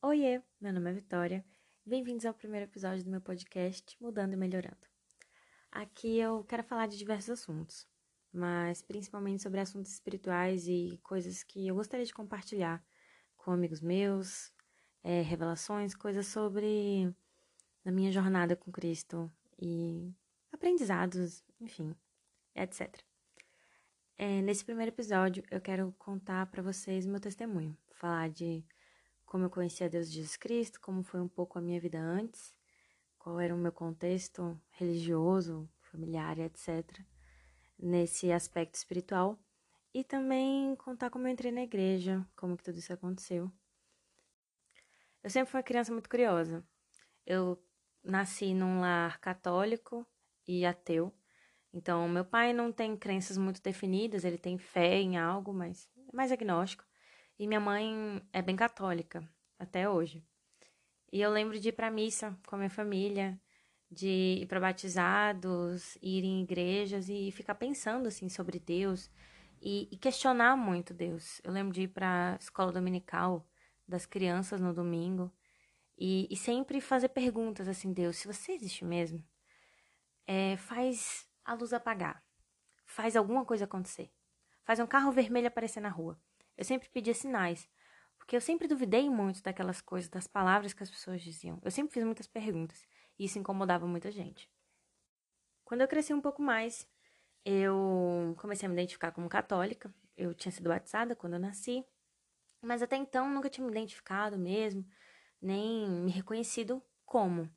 Oiê, meu nome é Vitória. Bem-vindos ao primeiro episódio do meu podcast Mudando e Melhorando. Aqui eu quero falar de diversos assuntos, mas principalmente sobre assuntos espirituais e coisas que eu gostaria de compartilhar com amigos meus, é, revelações, coisas sobre a minha jornada com Cristo e aprendizados, enfim, etc. É, nesse primeiro episódio, eu quero contar para vocês meu testemunho, falar de como eu conheci a Deus Jesus Cristo, como foi um pouco a minha vida antes, qual era o meu contexto religioso, familiar, etc., nesse aspecto espiritual, e também contar como eu entrei na igreja, como que tudo isso aconteceu. Eu sempre fui uma criança muito curiosa. Eu nasci num lar católico e ateu. Então, meu pai não tem crenças muito definidas, ele tem fé em algo, mas é mais agnóstico. E minha mãe é bem católica, até hoje. E eu lembro de ir para missa com a minha família, de ir para batizados, ir em igrejas e ficar pensando assim sobre Deus e, e questionar muito Deus. Eu lembro de ir para escola dominical das crianças no domingo e, e, sempre fazer perguntas assim, Deus, se você existe mesmo, é, faz a luz apagar, faz alguma coisa acontecer, faz um carro vermelho aparecer na rua. Eu sempre pedia sinais, porque eu sempre duvidei muito daquelas coisas, das palavras que as pessoas diziam. Eu sempre fiz muitas perguntas e isso incomodava muita gente. Quando eu cresci um pouco mais, eu comecei a me identificar como católica. Eu tinha sido batizada quando eu nasci, mas até então nunca tinha me identificado mesmo, nem me reconhecido como.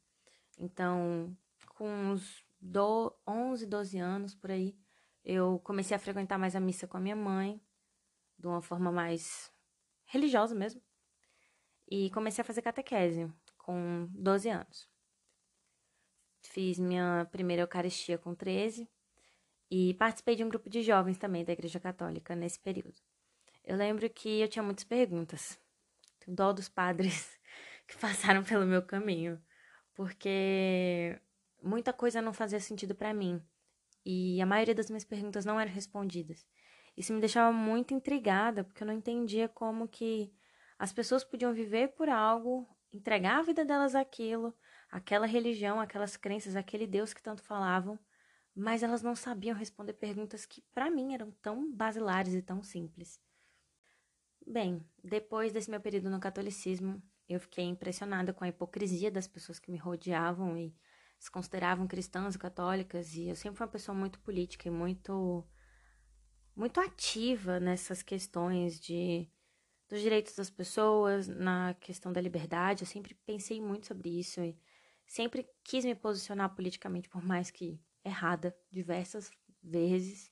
Então, com uns do 11, 12 anos por aí, eu comecei a frequentar mais a missa com a minha mãe de uma forma mais religiosa mesmo. E comecei a fazer catequese com 12 anos. Fiz minha primeira Eucaristia com 13 e participei de um grupo de jovens também da Igreja Católica nesse período. Eu lembro que eu tinha muitas perguntas. Tenho dó dos padres que passaram pelo meu caminho, porque muita coisa não fazia sentido para mim e a maioria das minhas perguntas não eram respondidas. Isso me deixava muito intrigada, porque eu não entendia como que as pessoas podiam viver por algo, entregar a vida delas àquilo, aquela religião, aquelas crenças, aquele Deus que tanto falavam, mas elas não sabiam responder perguntas que para mim eram tão basilares e tão simples. Bem, depois desse meu período no catolicismo, eu fiquei impressionada com a hipocrisia das pessoas que me rodeavam e se consideravam cristãs e católicas, e eu sempre fui uma pessoa muito política e muito muito ativa nessas questões de dos direitos das pessoas, na questão da liberdade. Eu sempre pensei muito sobre isso e sempre quis me posicionar politicamente, por mais que errada diversas vezes.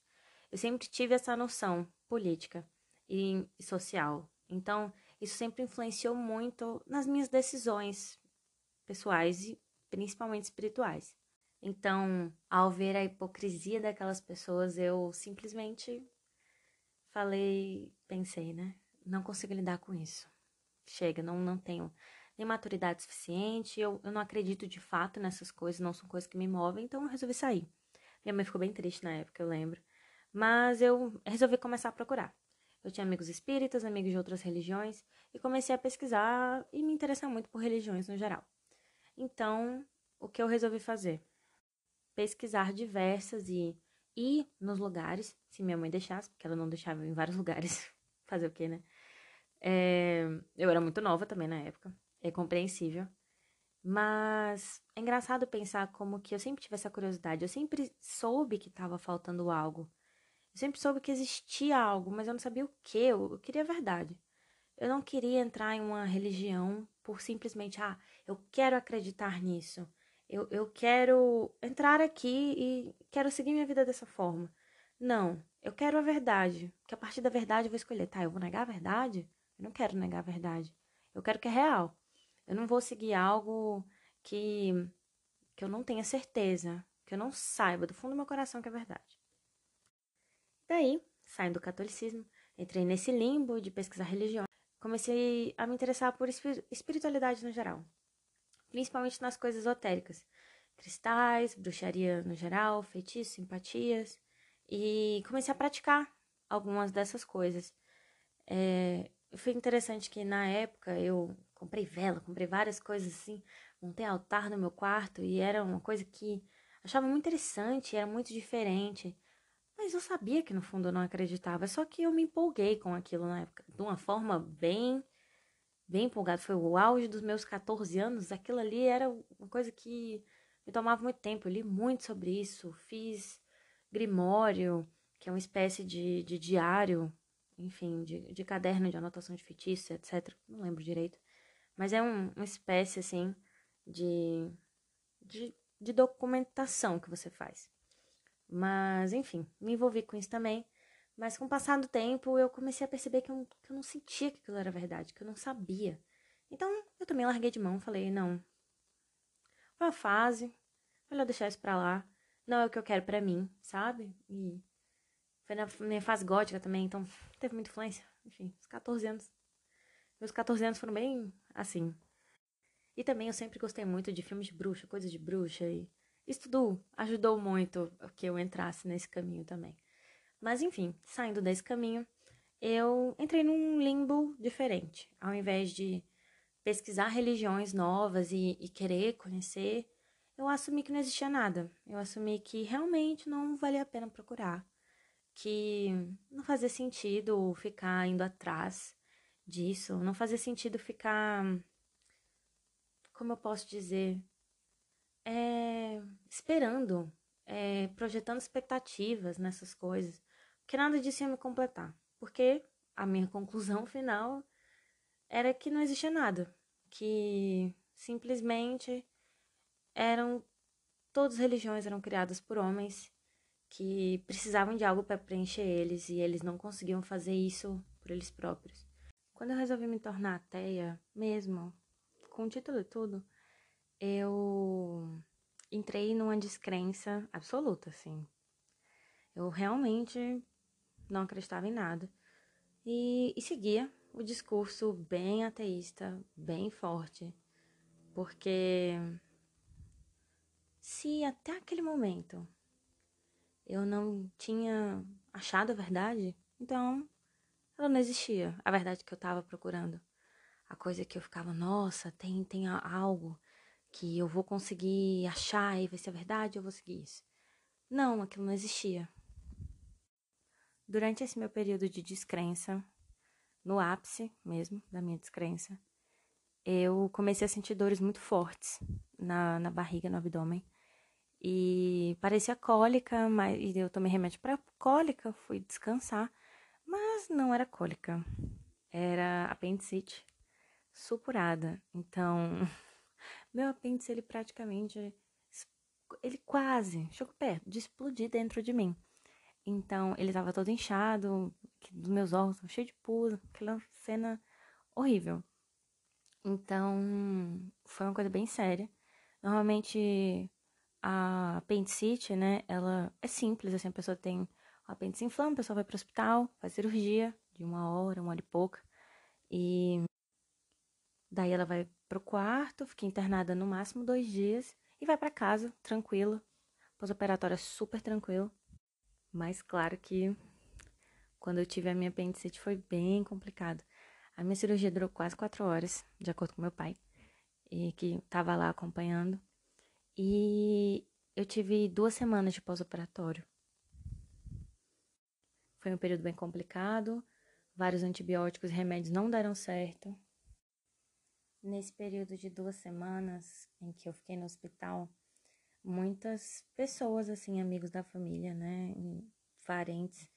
Eu sempre tive essa noção política e social. Então, isso sempre influenciou muito nas minhas decisões pessoais e principalmente espirituais. Então, ao ver a hipocrisia daquelas pessoas, eu simplesmente falei, pensei, né? Não consigo lidar com isso. Chega, não, não tenho nem maturidade suficiente, eu, eu não acredito de fato nessas coisas, não são coisas que me movem, então eu resolvi sair. Minha mãe ficou bem triste na época, eu lembro. Mas eu resolvi começar a procurar. Eu tinha amigos espíritas, amigos de outras religiões, e comecei a pesquisar e me interessar muito por religiões no geral. Então, o que eu resolvi fazer? Pesquisar diversas e ir nos lugares, se minha mãe deixasse, porque ela não deixava em vários lugares. Fazer o quê, né? É, eu era muito nova também na época, é compreensível. Mas é engraçado pensar como que eu sempre tive essa curiosidade. Eu sempre soube que estava faltando algo. Eu sempre soube que existia algo, mas eu não sabia o que. Eu, eu queria a verdade. Eu não queria entrar em uma religião por simplesmente, ah, eu quero acreditar nisso. Eu, eu quero entrar aqui e quero seguir minha vida dessa forma. Não, eu quero a verdade. Que a partir da verdade eu vou escolher, tá, eu vou negar a verdade? Eu não quero negar a verdade. Eu quero que é real. Eu não vou seguir algo que, que eu não tenha certeza, que eu não saiba do fundo do meu coração que é verdade. Daí, saindo do catolicismo, entrei nesse limbo de pesquisar religião. Comecei a me interessar por espiritualidade no geral, principalmente nas coisas esotéricas, cristais, bruxaria no geral, feitiços, simpatias, e comecei a praticar algumas dessas coisas. É, foi interessante que na época eu comprei vela, comprei várias coisas assim, montei altar no meu quarto e era uma coisa que achava muito interessante, era muito diferente. Mas eu sabia que no fundo eu não acreditava, só que eu me empolguei com aquilo na época, de uma forma bem bem empolgada. Foi o auge dos meus 14 anos, aquilo ali era uma coisa que me tomava muito tempo. Eu li muito sobre isso, fiz grimório, que é uma espécie de, de diário, enfim, de, de caderno de anotação de feitiço, etc. Não lembro direito. Mas é um, uma espécie, assim, de, de, de documentação que você faz. Mas, enfim, me envolvi com isso também. Mas com o passar do tempo, eu comecei a perceber que eu, que eu não sentia que aquilo era verdade, que eu não sabia. Então, eu também larguei de mão, falei, não. Foi uma fase, melhor deixar isso pra lá. Não é o que eu quero para mim, sabe? E foi na minha fase gótica também, então teve muita influência. Enfim, os 14 anos. Meus 14 anos foram bem assim. E também eu sempre gostei muito de filmes de bruxa, coisas de bruxa e isso tudo ajudou muito que eu entrasse nesse caminho também. Mas enfim, saindo desse caminho, eu entrei num limbo diferente. Ao invés de pesquisar religiões novas e, e querer conhecer, eu assumi que não existia nada. Eu assumi que realmente não valia a pena procurar. Que não fazia sentido ficar indo atrás disso. Não fazia sentido ficar. Como eu posso dizer? é, esperando, é, projetando expectativas nessas coisas, porque nada disso ia me completar. Porque a minha conclusão final era que não existia nada, que simplesmente eram todas as religiões eram criadas por homens que precisavam de algo para preencher eles e eles não conseguiam fazer isso por eles próprios. Quando eu resolvi me tornar ateia, mesmo com o título e tudo, eu entrei numa descrença absoluta, assim. Eu realmente não acreditava em nada. E, e seguia o discurso bem ateísta, bem forte. Porque se até aquele momento eu não tinha achado a verdade, então ela não existia. A verdade que eu estava procurando. A coisa que eu ficava, nossa, tem, tem algo que eu vou conseguir achar e ver se é verdade, eu vou seguir isso. Não, aquilo não existia. Durante esse meu período de descrença, no ápice mesmo da minha descrença, eu comecei a sentir dores muito fortes na, na barriga, no abdômen. E parecia cólica, mas e eu tomei remédio para cólica, fui descansar, mas não era cólica, era apendicite supurada. Então, Meu apêndice, ele praticamente. Ele quase chegou perto de explodir dentro de mim. Então, ele tava todo inchado, dos meus órgãos, cheio de pus, aquela cena horrível. Então, foi uma coisa bem séria. Normalmente, a apendicite, né, ela é simples, assim, a pessoa tem o apêndice inflama, a pessoa vai pro hospital, faz cirurgia de uma hora, uma hora e pouca. E daí ela vai pro quarto, fiquei internada no máximo dois dias e vai para casa, tranquila. Pós-operatório super tranquilo. Mas claro que quando eu tive a minha apendicite foi bem complicado. A minha cirurgia durou quase quatro horas, de acordo com meu pai, e que estava lá acompanhando. E eu tive duas semanas de pós-operatório. Foi um período bem complicado, vários antibióticos e remédios não deram certo. Nesse período de duas semanas em que eu fiquei no hospital, muitas pessoas, assim, amigos da família, né, parentes,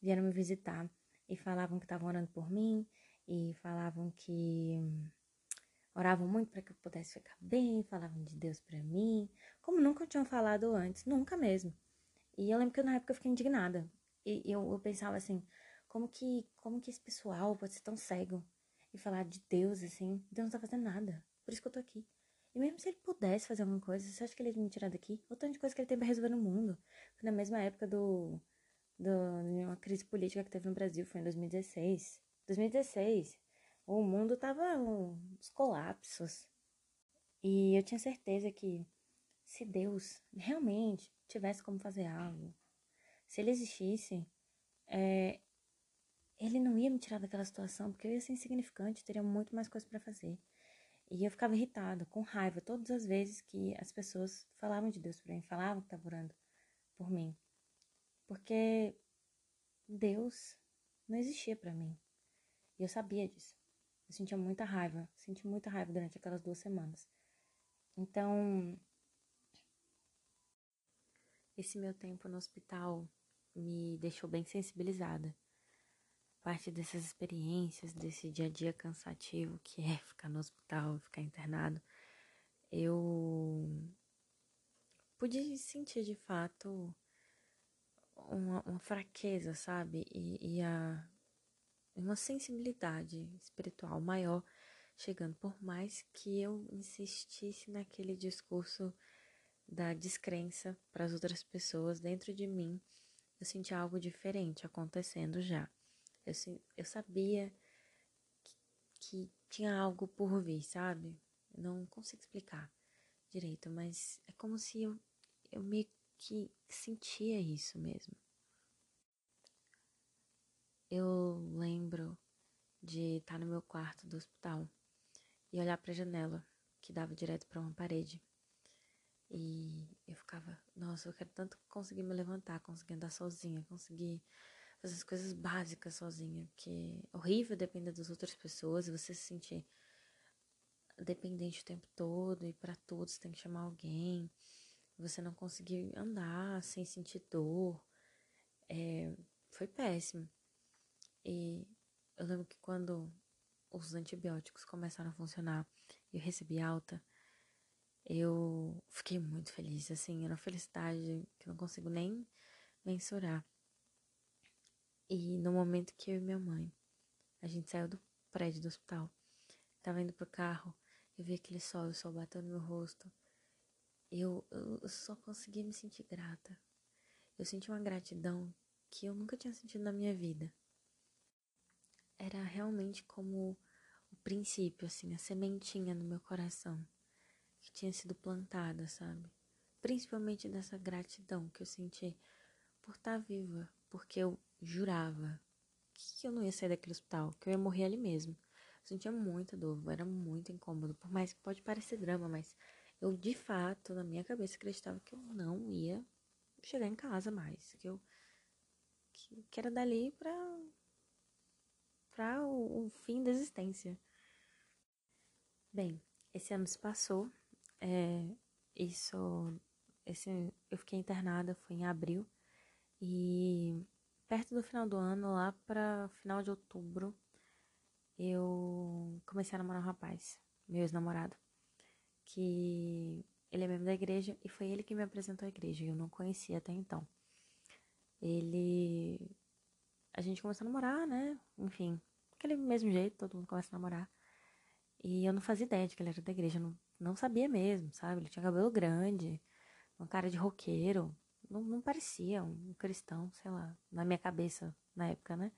vieram me visitar e falavam que estavam orando por mim e falavam que oravam muito para que eu pudesse ficar bem, falavam de Deus para mim, como nunca tinham falado antes, nunca mesmo. E eu lembro que na época eu fiquei indignada. E eu, eu pensava assim, como que, como que esse pessoal pode ser tão cego? e falar de Deus, assim. Deus não tá fazendo nada. Por isso que eu tô aqui. E mesmo se ele pudesse fazer alguma coisa, você acha que ele ia me tirar daqui? O tanto de coisa que ele tem pra resolver no mundo. Foi na mesma época do, do, de uma crise política que teve no Brasil, foi em 2016. 2016. O mundo tava uns colapsos. E eu tinha certeza que se Deus realmente tivesse como fazer algo, se ele existisse, é, ele não ia me tirar daquela situação, porque eu ia ser insignificante, teria muito mais coisas para fazer. E eu ficava irritada, com raiva, todas as vezes que as pessoas falavam de Deus para mim, falavam que estavam orando por mim. Porque Deus não existia para mim. E eu sabia disso. Eu sentia muita raiva, senti muita raiva durante aquelas duas semanas. Então, esse meu tempo no hospital me deixou bem sensibilizada. Parte dessas experiências, desse dia a dia cansativo que é ficar no hospital, ficar internado, eu pude sentir de fato uma, uma fraqueza, sabe? E, e a, uma sensibilidade espiritual maior chegando, por mais que eu insistisse naquele discurso da descrença para as outras pessoas, dentro de mim eu senti algo diferente acontecendo já. Eu, eu sabia que, que tinha algo por vir, sabe? Não consigo explicar direito, mas é como se eu, eu meio que sentia isso mesmo. Eu lembro de estar no meu quarto do hospital e olhar para a janela que dava direto para uma parede. E eu ficava, nossa, eu quero tanto conseguir me levantar, conseguir andar sozinha, conseguir fazer as coisas básicas sozinha, porque é horrível depender das outras pessoas você se sentir dependente o tempo todo e para tudo você tem que chamar alguém, você não conseguir andar sem sentir dor, é, foi péssimo. E eu lembro que quando os antibióticos começaram a funcionar e eu recebi alta, eu fiquei muito feliz, assim, era uma felicidade que não consigo nem mensurar. E no momento que eu e minha mãe, a gente saiu do prédio do hospital, tava indo pro carro, eu vi aquele sol, o sol bateu no meu rosto. Eu, eu só conseguia me sentir grata. Eu senti uma gratidão que eu nunca tinha sentido na minha vida. Era realmente como o princípio, assim, a sementinha no meu coração que tinha sido plantada, sabe? Principalmente dessa gratidão que eu senti por estar viva, porque eu jurava que eu não ia sair daquele hospital, que eu ia morrer ali mesmo. Eu sentia muita dor, era muito incômodo, por mais que pode parecer drama, mas eu de fato, na minha cabeça, acreditava que eu não ia chegar em casa mais, que eu que, que era dali para para o, o fim da existência. Bem, esse ano se passou é, isso, esse, eu fiquei internada, foi em abril. E perto do final do ano, lá para final de outubro, eu comecei a namorar um rapaz, meu ex-namorado, que ele é membro da igreja e foi ele que me apresentou à igreja, eu não conhecia até então. Ele. A gente começou a namorar, né? Enfim, aquele mesmo jeito, todo mundo começa a namorar. E eu não fazia ideia de que ele era da igreja, não, não sabia mesmo, sabe? Ele tinha cabelo grande, uma cara de roqueiro, não, não parecia um cristão, sei lá, na minha cabeça na época, né?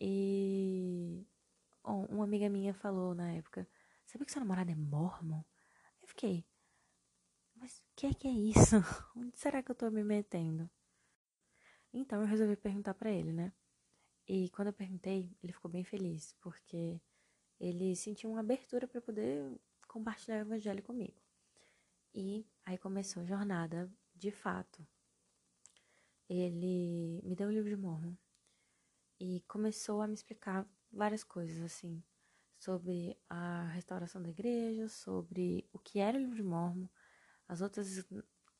E uma amiga minha falou na época, sabe que seu namorado é mormon? Eu fiquei, mas o que é que é isso? Onde será que eu tô me metendo? Então eu resolvi perguntar para ele, né? E quando eu perguntei, ele ficou bem feliz, porque ele sentiu uma abertura para poder compartilhar o evangelho comigo. E aí começou a jornada de fato. Ele me deu o livro de Mormon e começou a me explicar várias coisas assim sobre a restauração da igreja, sobre o que era o livro de Mormon, as outras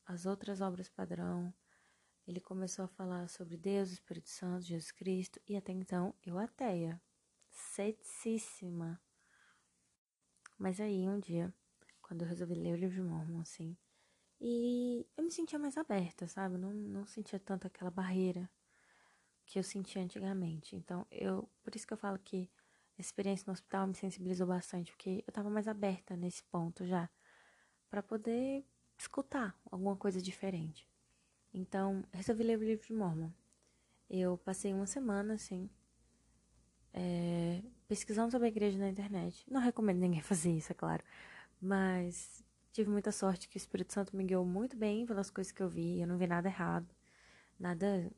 as outras obras padrão. Ele começou a falar sobre Deus, o Espírito Santo, Jesus Cristo e até então eu ateia, ceticíssima. Mas aí um dia, quando eu resolvi ler o livro de Mormon, assim, e eu me sentia mais aberta, sabe? Não, não sentia tanto aquela barreira que eu sentia antigamente. Então, eu, por isso que eu falo que a experiência no hospital me sensibilizou bastante, porque eu tava mais aberta nesse ponto já, para poder escutar alguma coisa diferente. Então, resolvi ler o livro de Mormon. Eu passei uma semana, assim, é, pesquisando sobre a igreja na internet. Não recomendo ninguém fazer isso, é claro. Mas tive muita sorte que o Espírito Santo me guiou muito bem pelas coisas que eu vi. Eu não vi nada errado, nada,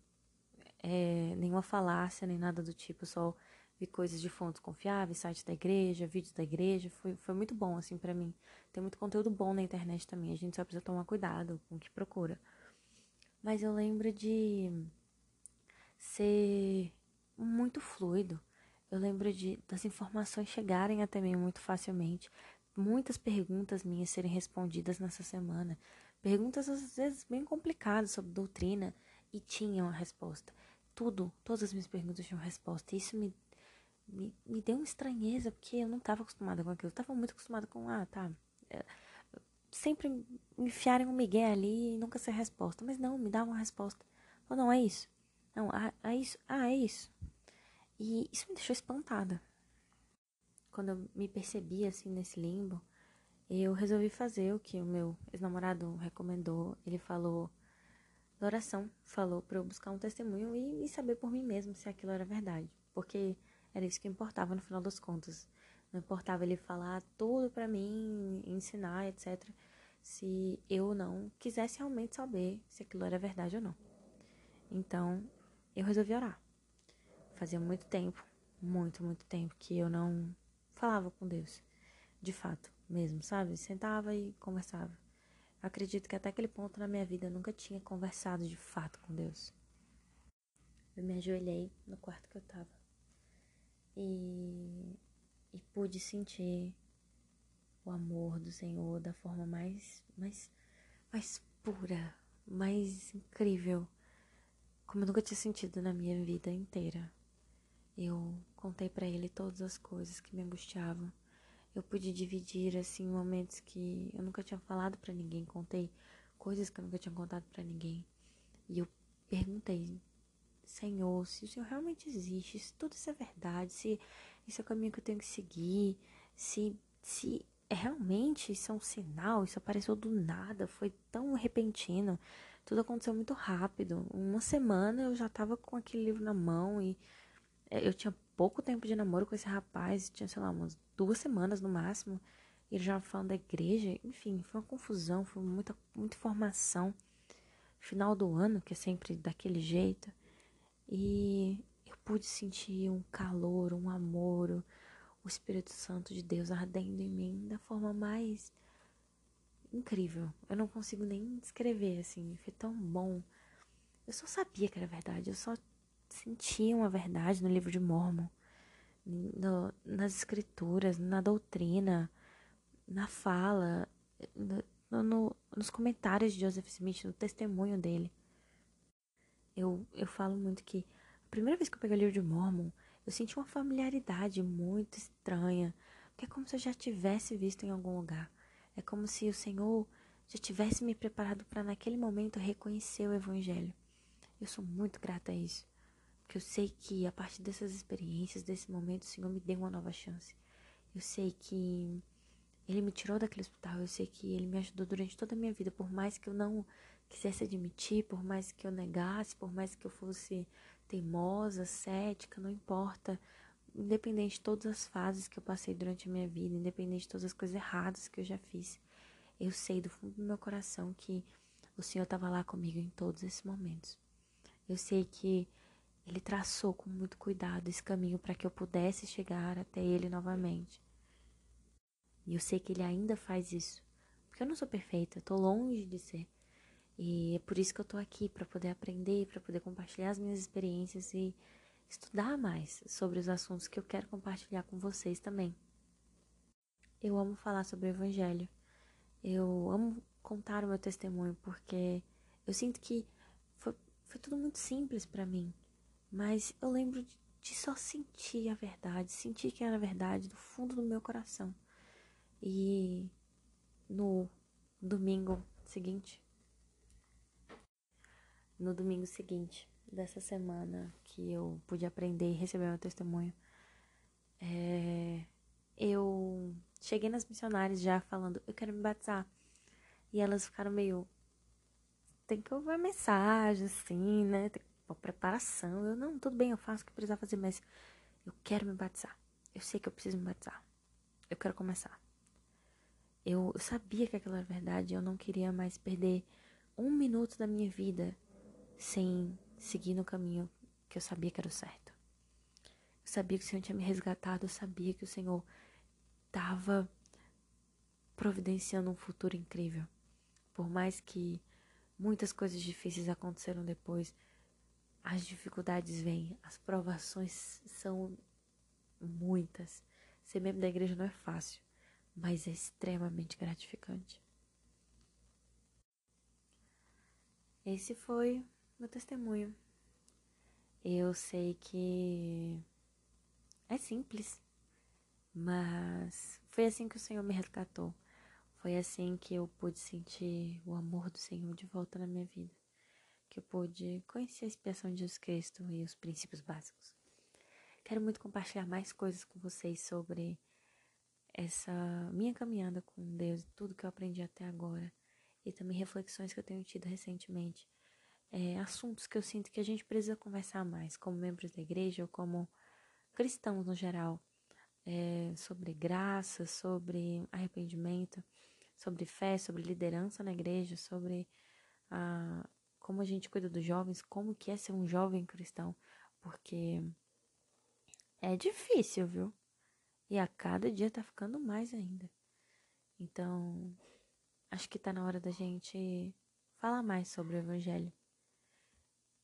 é, nenhuma falácia, nem nada do tipo. Eu só vi coisas de fontes confiáveis, sites da igreja, vídeos da igreja. Foi, foi muito bom, assim, para mim. Tem muito conteúdo bom na internet também. A gente só precisa tomar cuidado com o que procura. Mas eu lembro de ser muito fluido. Eu lembro de das informações chegarem até mim muito facilmente. Muitas perguntas minhas serem respondidas nessa semana. Perguntas às vezes bem complicadas sobre doutrina e tinham a resposta. Tudo, todas as minhas perguntas tinham resposta. Isso me, me, me deu uma estranheza, porque eu não estava acostumada com aquilo. Eu estava muito acostumada com, ah, tá. É, sempre me enfiarem um migué ali e nunca ser resposta. Mas não, me dá uma resposta. Ou não, é isso. Não, ah, é isso. Ah, é isso. E isso me deixou espantada. Quando eu me percebi assim nesse limbo, eu resolvi fazer o que o meu ex-namorado recomendou. Ele falou da oração, falou para eu buscar um testemunho e, e saber por mim mesmo se aquilo era verdade, porque era isso que importava no final das contas. Não importava ele falar tudo para mim, ensinar, etc. Se eu não quisesse realmente saber se aquilo era verdade ou não. Então, eu resolvi orar. Fazia muito tempo, muito, muito tempo que eu não falava com Deus, de fato mesmo, sabe? Sentava e conversava. Acredito que até aquele ponto na minha vida eu nunca tinha conversado de fato com Deus. Eu me ajoelhei no quarto que eu tava e, e pude sentir o amor do Senhor da forma mais, mais, mais pura, mais incrível, como eu nunca tinha sentido na minha vida inteira. Eu contei para ele todas as coisas que me angustiavam eu pude dividir assim momentos que eu nunca tinha falado para ninguém, contei coisas que eu nunca tinha contado para ninguém. E eu perguntei, Senhor, se o Senhor realmente existe, se tudo isso é verdade, se esse é o caminho que eu tenho que seguir, se se é realmente isso é um sinal, isso apareceu do nada, foi tão repentino, tudo aconteceu muito rápido. Uma semana eu já tava com aquele livro na mão e eu tinha pouco tempo de namoro com esse rapaz, tinha, sei lá, umas duas semanas no máximo. Ele já falando da igreja, enfim, foi uma confusão, foi muita, muita informação. Final do ano, que é sempre daquele jeito. E eu pude sentir um calor, um amor, o Espírito Santo de Deus ardendo em mim da forma mais incrível. Eu não consigo nem descrever, assim, foi tão bom. Eu só sabia que era verdade, eu só sentia uma verdade no livro de Mormon no, nas escrituras, na doutrina, na fala, no, no, nos comentários de Joseph Smith, no testemunho dele. Eu, eu falo muito que a primeira vez que eu peguei o livro de Mormon, eu senti uma familiaridade muito estranha, que é como se eu já tivesse visto em algum lugar. É como se o Senhor já tivesse me preparado para naquele momento reconhecer o Evangelho. Eu sou muito grata a isso. Porque eu sei que a partir dessas experiências, desse momento, o Senhor me deu uma nova chance. Eu sei que Ele me tirou daquele hospital. Eu sei que Ele me ajudou durante toda a minha vida. Por mais que eu não quisesse admitir, por mais que eu negasse, por mais que eu fosse teimosa, cética, não importa. Independente de todas as fases que eu passei durante a minha vida, independente de todas as coisas erradas que eu já fiz, eu sei do fundo do meu coração que o Senhor estava lá comigo em todos esses momentos. Eu sei que ele traçou com muito cuidado esse caminho para que eu pudesse chegar até Ele novamente. E eu sei que Ele ainda faz isso, porque eu não sou perfeita, estou longe de ser. E é por isso que eu estou aqui, para poder aprender, para poder compartilhar as minhas experiências e estudar mais sobre os assuntos que eu quero compartilhar com vocês também. Eu amo falar sobre o Evangelho. Eu amo contar o meu testemunho porque eu sinto que foi, foi tudo muito simples para mim. Mas eu lembro de só sentir a verdade, sentir que era verdade do fundo do meu coração. E no domingo seguinte, no domingo seguinte dessa semana que eu pude aprender e receber meu testemunho, é, eu cheguei nas missionárias já falando, eu quero me batizar. E elas ficaram meio. Tem que ouvir a mensagem, assim, né? Tem uma preparação. Eu, não, tudo bem, eu faço o que precisar fazer, mas eu quero me batizar. Eu sei que eu preciso me batizar. Eu quero começar. Eu, eu sabia que aquilo era verdade. Eu não queria mais perder um minuto da minha vida sem seguir no caminho que eu sabia que era o certo. Eu sabia que o Senhor tinha me resgatado, eu sabia que o Senhor estava providenciando um futuro incrível. Por mais que muitas coisas difíceis aconteceram depois, as dificuldades vêm, as provações são muitas. Ser membro da igreja não é fácil, mas é extremamente gratificante. Esse foi meu testemunho. Eu sei que é simples, mas foi assim que o Senhor me resgatou. Foi assim que eu pude sentir o amor do Senhor de volta na minha vida. Que eu pude conhecer a expiação de Jesus Cristo e os princípios básicos. Quero muito compartilhar mais coisas com vocês sobre essa minha caminhada com Deus, tudo que eu aprendi até agora e também reflexões que eu tenho tido recentemente. É, assuntos que eu sinto que a gente precisa conversar mais, como membros da igreja ou como cristãos no geral, é, sobre graça, sobre arrependimento, sobre fé, sobre liderança na igreja, sobre a, como a gente cuida dos jovens, como que é ser um jovem cristão, porque é difícil, viu? E a cada dia tá ficando mais ainda. Então, acho que tá na hora da gente falar mais sobre o Evangelho.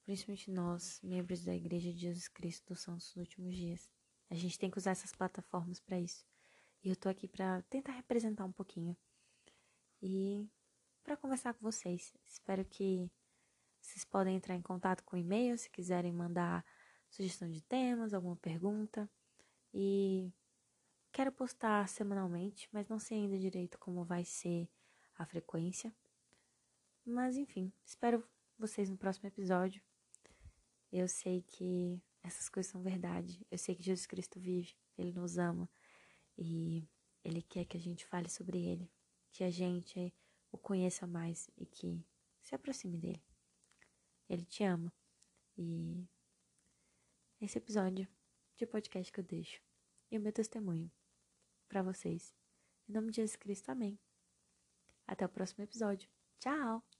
Principalmente nós, membros da Igreja de Jesus Cristo dos Santos dos Últimos Dias. A gente tem que usar essas plataformas para isso. E eu tô aqui para tentar representar um pouquinho. E para conversar com vocês. Espero que vocês podem entrar em contato com e-mail se quiserem mandar sugestão de temas, alguma pergunta. E quero postar semanalmente, mas não sei ainda direito como vai ser a frequência. Mas enfim, espero vocês no próximo episódio. Eu sei que essas coisas são verdade. Eu sei que Jesus Cristo vive, ele nos ama e ele quer que a gente fale sobre ele, que a gente o conheça mais e que se aproxime dele. Ele te ama. E esse episódio de podcast que eu deixo e o meu testemunho para vocês. Em nome de Jesus Cristo, amém. Até o próximo episódio. Tchau!